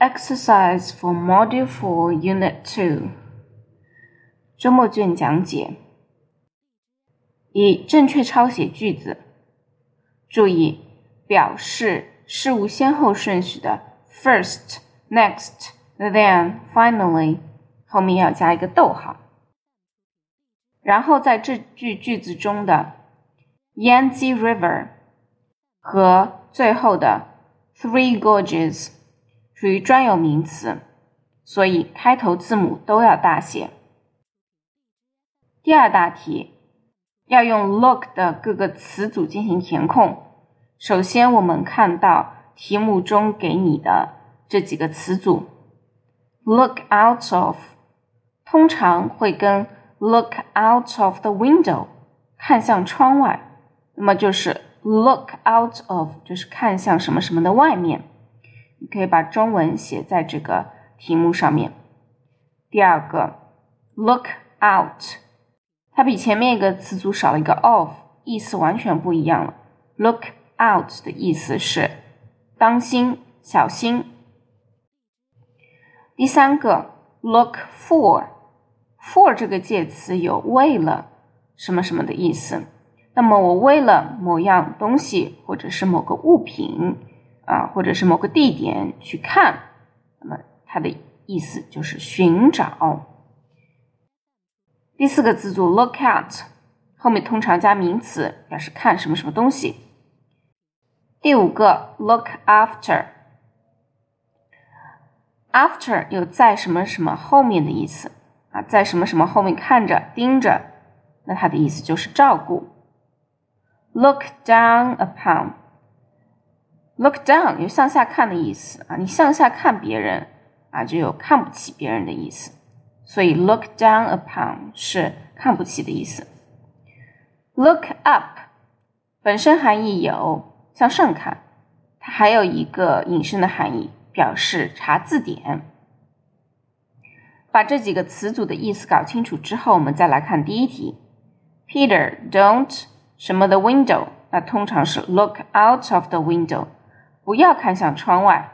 Exercise for Module 4 Unit 2周末卷讲解。一、正确抄写句子。注意，表示事物先后顺序的 first、next、then、finally 后面要加一个逗号。然后在这句句子中的 Yangtze River 和最后的 Three Gorges 属于专有名词，所以开头字母都要大写。第二大题要用 look 的各个词组进行填空。首先，我们看到题目中给你的这几个词组，look out of 通常会跟 look out of the window 看向窗外，那么就是 look out of 就是看向什么什么的外面。你可以把中文写在这个题目上面。第二个，look out，它比前面一个词组少了一个 of，意思完全不一样了。look out 的意思是当心、小心。第三个，look for，for 这个介词有为了什么什么的意思。那么我为了某样东西或者是某个物品。啊，或者是某个地点去看，那么它的意思就是寻找。第四个字组 look at 后面通常加名词，表示看什么什么东西。第五个 look after，after 有在什么什么后面的意思啊，在什么什么后面看着盯着，那它的意思就是照顾。look down upon。Look down 有向下看的意思啊，你向下看别人啊，就有看不起别人的意思。所以 look down upon 是看不起的意思。Look up 本身含义有向上看，它还有一个引申的含义，表示查字典。把这几个词组的意思搞清楚之后，我们再来看第一题。Peter don't 什么的 window，那通常是 look out of the window。不要看向窗外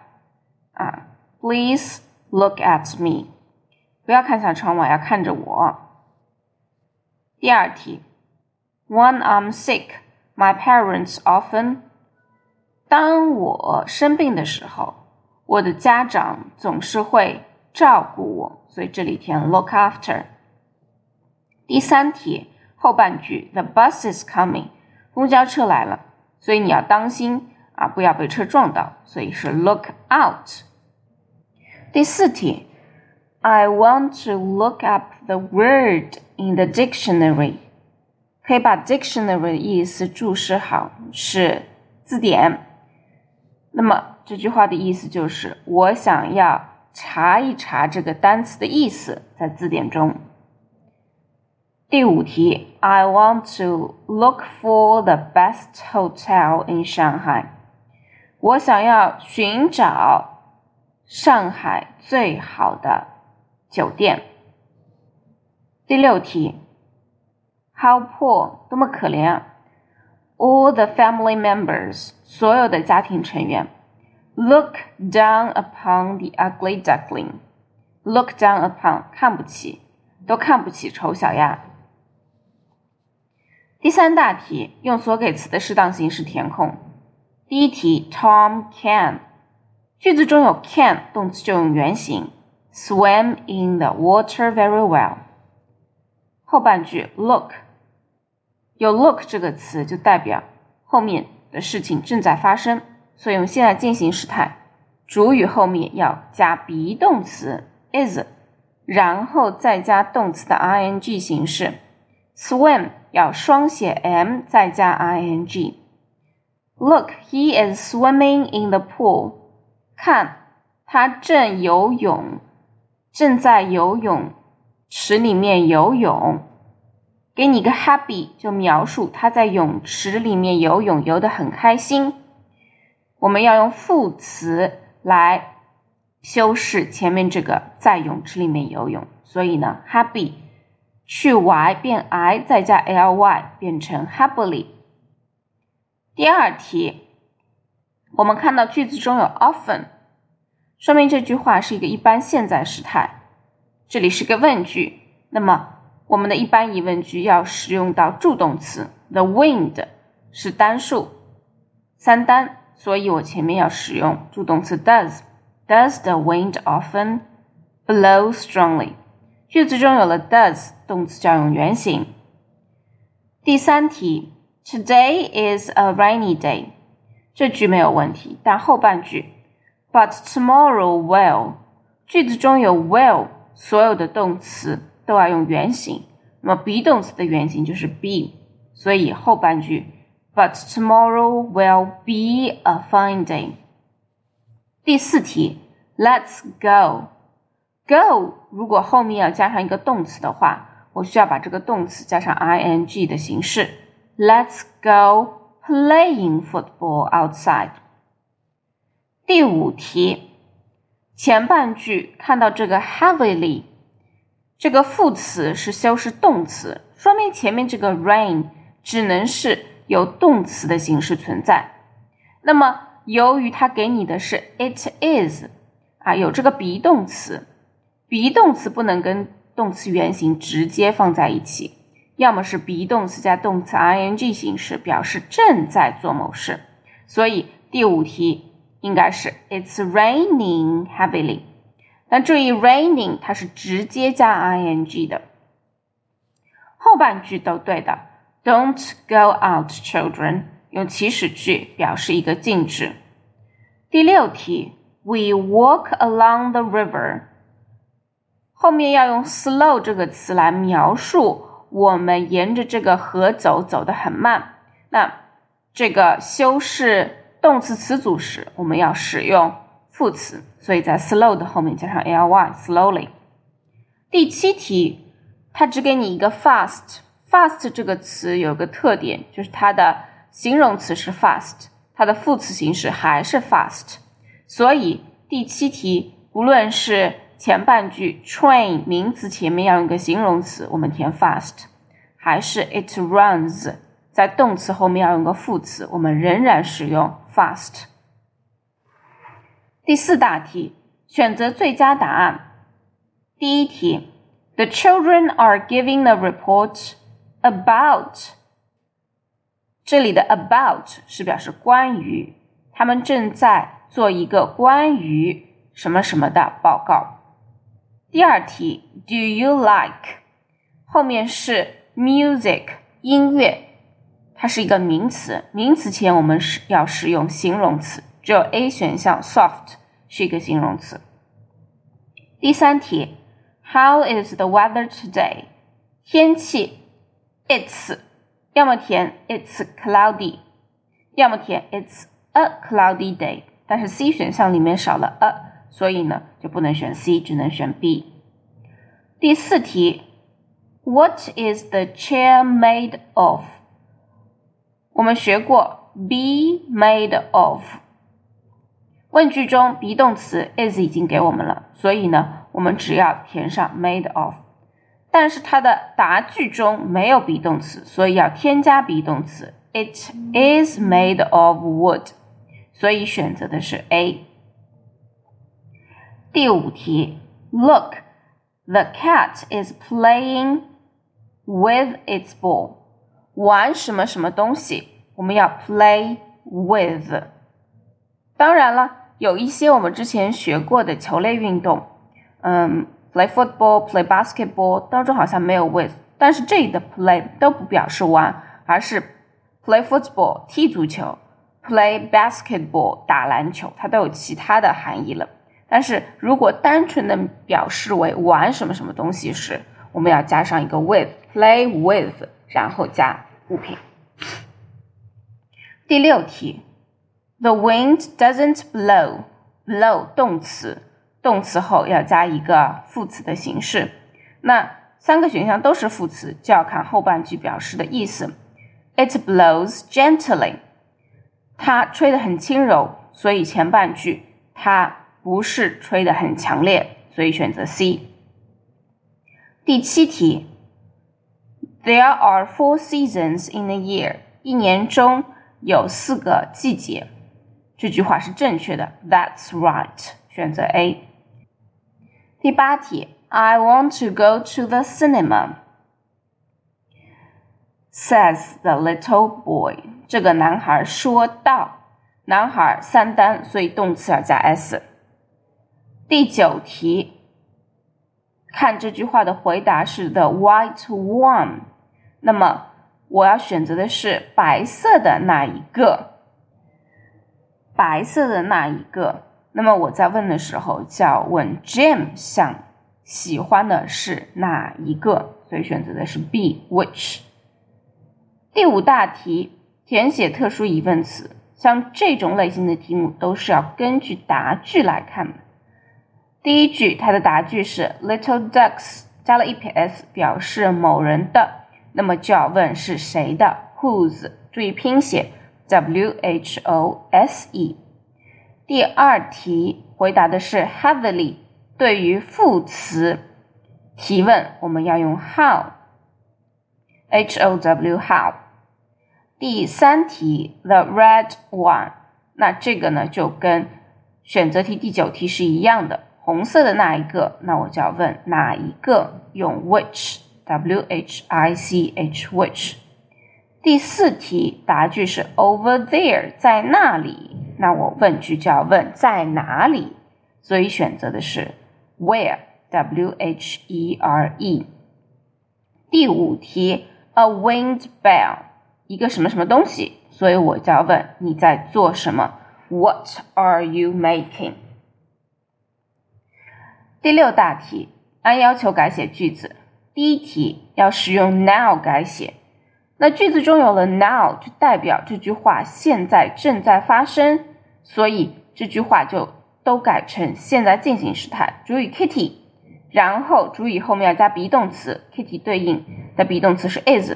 啊！Please look at me。不要看向窗外，要看着我。第二题，When I'm sick, my parents often。当我生病的时候，我的家长总是会照顾我，所以这里填 look after。第三题后半句，The bus is coming。公交车来了，所以你要当心。啊，不要被车撞到，所以是 look out。第四题，I want to look up the word in the dictionary。可以把 dictionary 的意思注释好，是字典。那么这句话的意思就是，我想要查一查这个单词的意思，在字典中。第五题，I want to look for the best hotel in Shanghai。我想要寻找上海最好的酒店。第六题，How poor，多么可怜啊！All the family members，所有的家庭成员，look down upon the ugly duckling。look down upon，看不起，都看不起丑小鸭。第三大题，用所给词的适当形式填空。第一题，Tom can，句子中有 can 动词就用原形，swim in the water very well。后半句 look，有 look 这个词就代表后面的事情正在发生，所以用现在进行时态，主语后面要加 be 动词 is，然后再加动词的 ing 形式，swim 要双写 m 再加 ing。Look, he is swimming in the pool. 看，他正游泳，正在游泳池里面游泳。给你个 happy，就描述他在泳池里面游泳，游得很开心。我们要用副词来修饰前面这个在泳池里面游泳，所以呢，happy 去 y 变 i，再加 ly 变成 happily。第二题，我们看到句子中有 often，说明这句话是一个一般现在时态。这里是个问句，那么我们的一般疑问句要使用到助动词。The wind 是单数，三单，所以我前面要使用助动词 does。Does the wind often blow strongly？句子中有了 does，动词就要用原形。第三题 ，Today is a rainy day。这句没有问题，但后半句，But tomorrow will，句子中有 will，所有的动词都要用原形。那么 be 动词的原形就是 be，所以后半句，But tomorrow will be a fine day。第四题，Let's go，go 如果后面要加上一个动词的话，我需要把这个动词加上 ing 的形式 ，Let's go。Playing football outside。第五题，前半句看到这个 heavily，这个副词是修饰动词，说明前面这个 rain 只能是有动词的形式存在。那么由于它给你的是 it is 啊，有这个 be 动词，be 动词不能跟动词原形直接放在一起。要么是 be 动词加动词 ing 形式，表示正在做某事，所以第五题应该是 It's raining heavily。但注意 raining 它是直接加 ing 的，后半句都对的。Don't go out, children，用祈使句表示一个禁止。第六题，We walk along the river，后面要用 slow 这个词来描述。我们沿着这个河走，走得很慢。那这个修饰动词词组时，我们要使用副词，所以在 slow 的后面加上 ly，slowly。第七题，它只给你一个 fast。fast 这个词有个特点，就是它的形容词是 fast，它的副词形式还是 fast。所以第七题，无论是前半句 train 名词前面要用个形容词，我们填 fast，还是 it runs 在动词后面要用个副词，我们仍然使用 fast。第四大题，选择最佳答案。第一题，The children are giving a report about。这里的 about 是表示关于，他们正在做一个关于什么什么的报告。第二题，Do you like？后面是 music 音乐，它是一个名词，名词前我们是要使用形容词，只有 A 选项 soft 是一个形容词。第三题，How is the weather today？天气，It's 要么填 It's cloudy，要么填 It's a cloudy day，但是 C 选项里面少了 a。 所以呢，就不能选 C，只能选 B。第四题，What is the chair made of？我们学过 be made of。问句中 be 动词 is 已经给我们了，所以呢，我们只要填上 made of。但是它的答句中没有 be 动词，所以要添加 be 动词。It is made of wood，所以选择的是 A。第五题，Look, the cat is playing with its ball。玩什么什么东西？我们要 play with。当然了，有一些我们之前学过的球类运动，嗯，play football, play basketball 当中好像没有 with，但是这里的 play 都不表示玩，而是 play football 踢足球，play basketball 打篮球，它都有其他的含义了。但是如果单纯的表示为玩什么什么东西时，我们要加上一个 with，play with，然后加物品。第六题，The wind doesn't blow，blow 动词，动词后要加一个副词的形式。那三个选项都是副词，就要看后半句表示的意思。It blows gently，它吹得很轻柔，所以前半句它。不是吹得很强烈，所以选择 C。第七题，There are four seasons in a year。一年中有四个季节。这句话是正确的，That's right， 选择 A。第八题，I want to go to the cinema。Says the little boy。这个男孩说道。男孩三单，所以动词要加 s。 第九题，看这句话的回答是 the white one。那么我要选择的是白色的那一个。白色的那一个。那么我在问的时候，就要问 Jim 想喜欢的是哪一个？所以选择的是 B，which。第五大题，填写特殊疑问词。像这种类型的题目都是要根据答句来看的。第一句，它的答句是 Little ducks，加了一撇 s，表示某人的，那么就要问是谁的，whose。注意拼写 w h o s e。第二题回答的是 heavily，对于副词提问，我们要用 how，h o w how。第三题，the red one，那这个呢就跟选择题第九题是一样的，红色的那一个，那我就要问哪一个，用 which，w h i c h which。第四题答句是 over there，在那里，那我问句就要问在哪里，所以选择的是 where，w h e r e。第五题，a wind bell。一个什么什么东西，所以我就要问你在做什么？What are you making？第六大题，按要求改写句子。第一题要使用 now 改写，那句子中有了 now 就代表这句话现在正在发生，所以这句话就都改成现在进行时态。主语 Kitty，然后主语后面要加 be 动词，Kitty 对应的 be 动词是 is。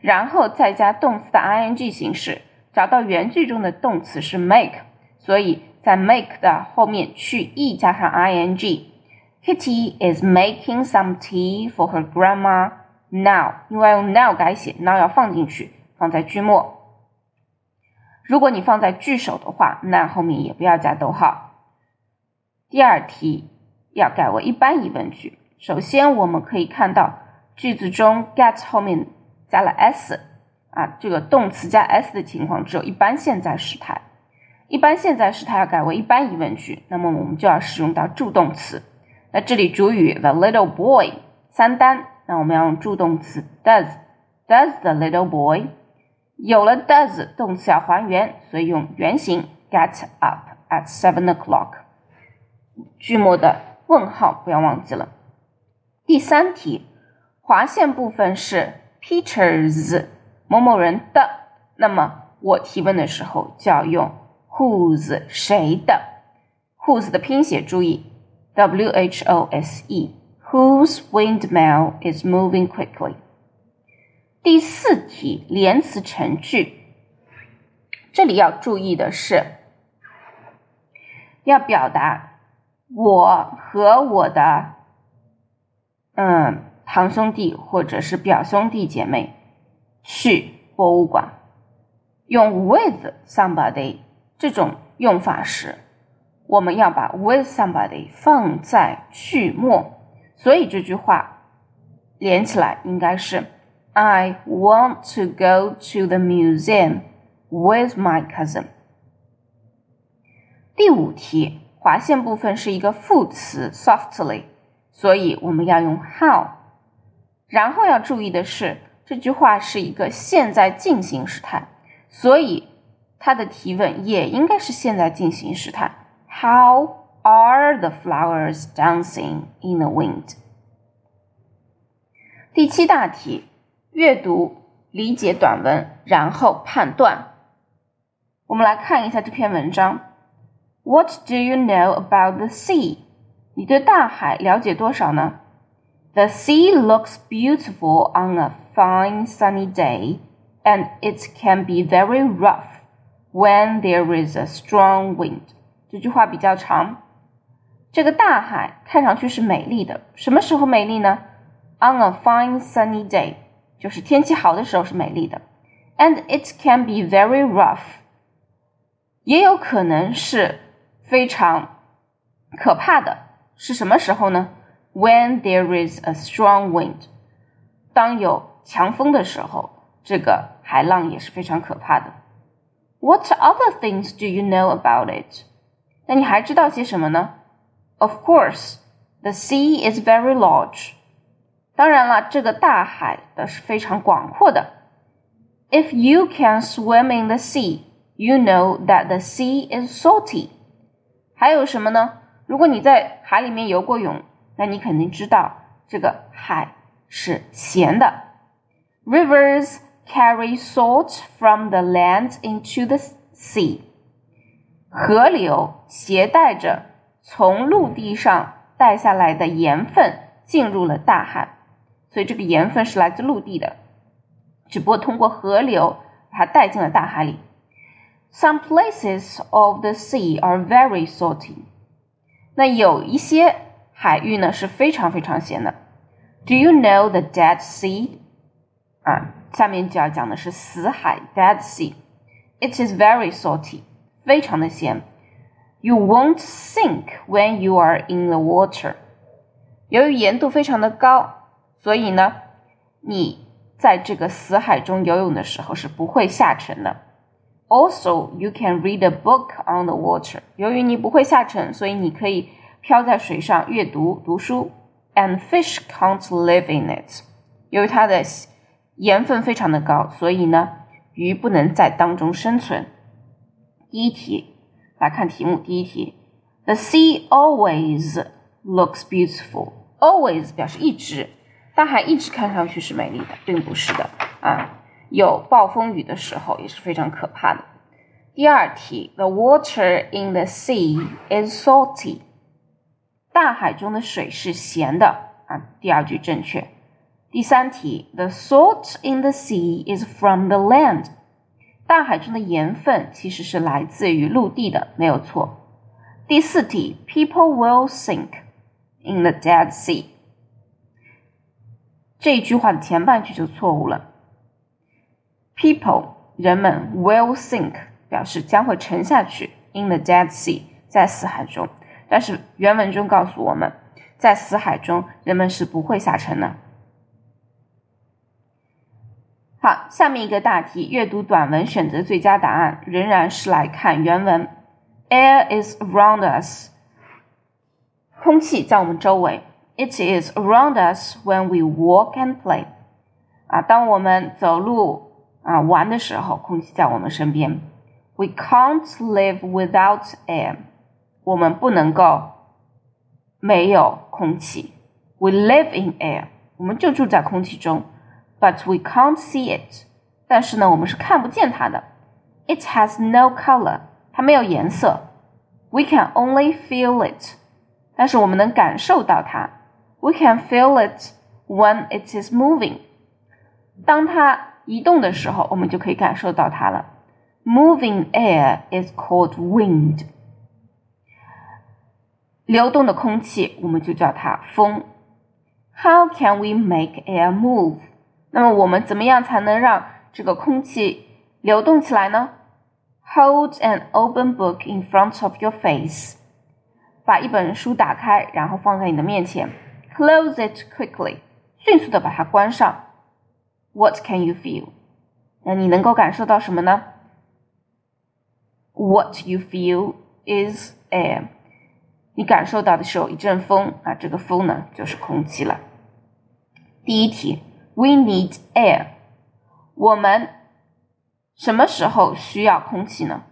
然后再加动词的 ing 形式，找到原句中的动词是 make，所以在 make 的后面去 e 加上 ing。Kitty is making some tea for her grandma now。因为用 now 改写，now 要放进去，放在句末。如果你放在句首的话，那后面也不要加逗号。第二题要改为一般疑问句。首先我们可以看到句子中 get 后面。加了 s 啊，这个动词加 s 的情况只有一般现在时态。一般现在时态要改为一般疑问句，那么我们就要使用到助动词。那这里主语 the little boy 三单，那我们要用助动词 does。Does the little boy？有了 does，动词要还原，所以用原形 get up at seven o'clock。句末的问号不要忘记了。第三题，划线部分是。Peter's 某某人的，那么我提问的时候就要用 whose 谁的，whose 的拼写注意 w h o s e whose windmill is moving quickly。第四题连词成句，这里要注意的是，要表达我和我的，嗯。堂兄弟或者是表兄弟姐妹去博物馆，用 with somebody 这种用法时，我们要把 with somebody 放在句末，所以这句话连起来应该是 I want to go to the museum with my cousin。第五题划线部分是一个副词 softly，所以我们要用 how。然后要注意的是，这句话是一个现在进行时态，所以它的提问也应该是现在进行时态。How are the flowers dancing in the wind？第七大题，阅读理解短文，然后判断。我们来看一下这篇文章。What do you know about the sea？你对大海了解多少呢？The sea looks beautiful on a fine sunny day, and it can be very rough when there is a strong wind. 这句话比较长。这个大海看上去是美丽的，什么时候美丽呢？On a fine sunny day，就是天气好的时候是美丽的。And it can be very rough，也有可能是非常 可怕的是什么时候呢？When there is a strong wind，当有强风的时候，这个海浪也是非常可怕的。What other things do you know about it？ 那你还知道些什么呢？Of course, the sea is very large。当然了，这个大海的是非常广阔的。If you can swim in the sea, you know that the sea is salty。还有什么呢？如果你在海里面游过泳，那你肯定知道这个海是咸的。Rivers carry salt from the land into the sea。 河流携带着从陆地上带下来的盐分进入了大海，所以这个盐分是来自陆地的，只不过通过河流把它带进了大海里。Some places of the sea are very salty。那有一些海域呢是非常非常咸的。Do you know the Dead Sea？啊，下面就要讲的是死海 Dead Sea。It is very salty。非常的咸。You won't sink when you are in the water。由于盐度非常的高，所以呢，你在这个死海中游泳的时候是不会下沉的。Also, you can read a book on the water。由于你不会下沉，所以你可以漂在水上阅读读书。And fish can't live in it。由于它的盐分非常的高，所以呢，鱼不能在当中生存。第一题，来看题目。第一题，The sea always looks beautiful. Always 表示一直，大海一直看上去是美丽的，并不是的啊。有暴风雨的时候也是非常可怕的。第二题，The water in the sea is salty. 大海中的水是咸的啊。第二句正确。第三题，The salt in the sea is from the land. 大海中的盐分其实是来自于陆地的，没有错。第四题，People will sink in the Dead Sea。这句话的前半句就错误了。People 人们 will sink 表示将会沉下去，in the Dead Sea 在死海中。但是原文中告诉我们，在死海中人们是不会下沉的。好，下面一个大题，阅读短文选择最佳答案，仍然是来看原文。Air is around us，空气在我们周围。It is around us when we walk and play，啊，当我们走路啊玩的时候，空气在我们身边。We can't live without air，我们不能够没有空气。We live in air，我们就住在空气中。but we can't see it。但是呢，我们是看不见它的。It has no color，它没有颜色。We can only feel it，但是我们能感受到它。We can feel it when it is moving。当它移动的时候，我们就可以感受到它了。Moving air is called wind。流动的空气，我们就叫它风。How can we make air move？ 那么我们怎么样才能让这个空气流动起来呢？Hold an open book in front of your face，把一本书打开，然后放在你的面前。Close it quickly，迅速的把它关上。What can you feel？那你能够感受到什么呢？What you feel is air。你感受到的是有一阵风啊，这个风呢就是空气了。第一题。We need air。我们什么时候需要空气呢？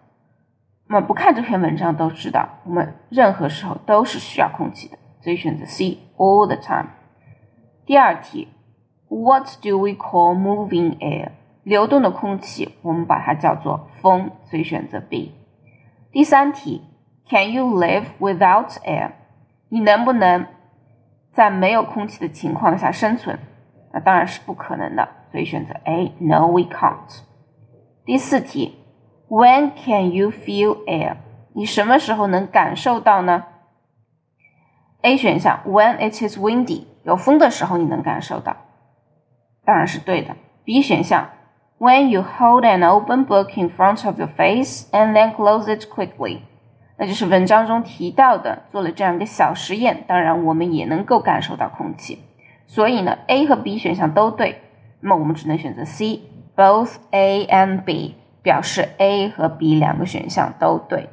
我们不看这篇文章都知道，我们任何时候都是需要空气的，所以选择 C，all the time。第二题，What do we call moving air？流动的空气，我们把它叫做风，所以选择 B。第三题，Can you live without air？你能不能在没有空气的情况下生存？那当然是不可能的，所以选择 A。No, we can't。第四题，When can you feel air？你什么时候能感受到呢？A 选项，When it is windy，有风的时候你能感受到，当然是对的。B 选项，When you hold an open book in front of your face and then close it quickly，那就是文章中提到的，做了这样一个小实验。当然，我们也能够感受到空气。所以呢，A 和 B 选项都对，那么我们只能选择 C，both A and B 表示 A 和 B 两个选项都对。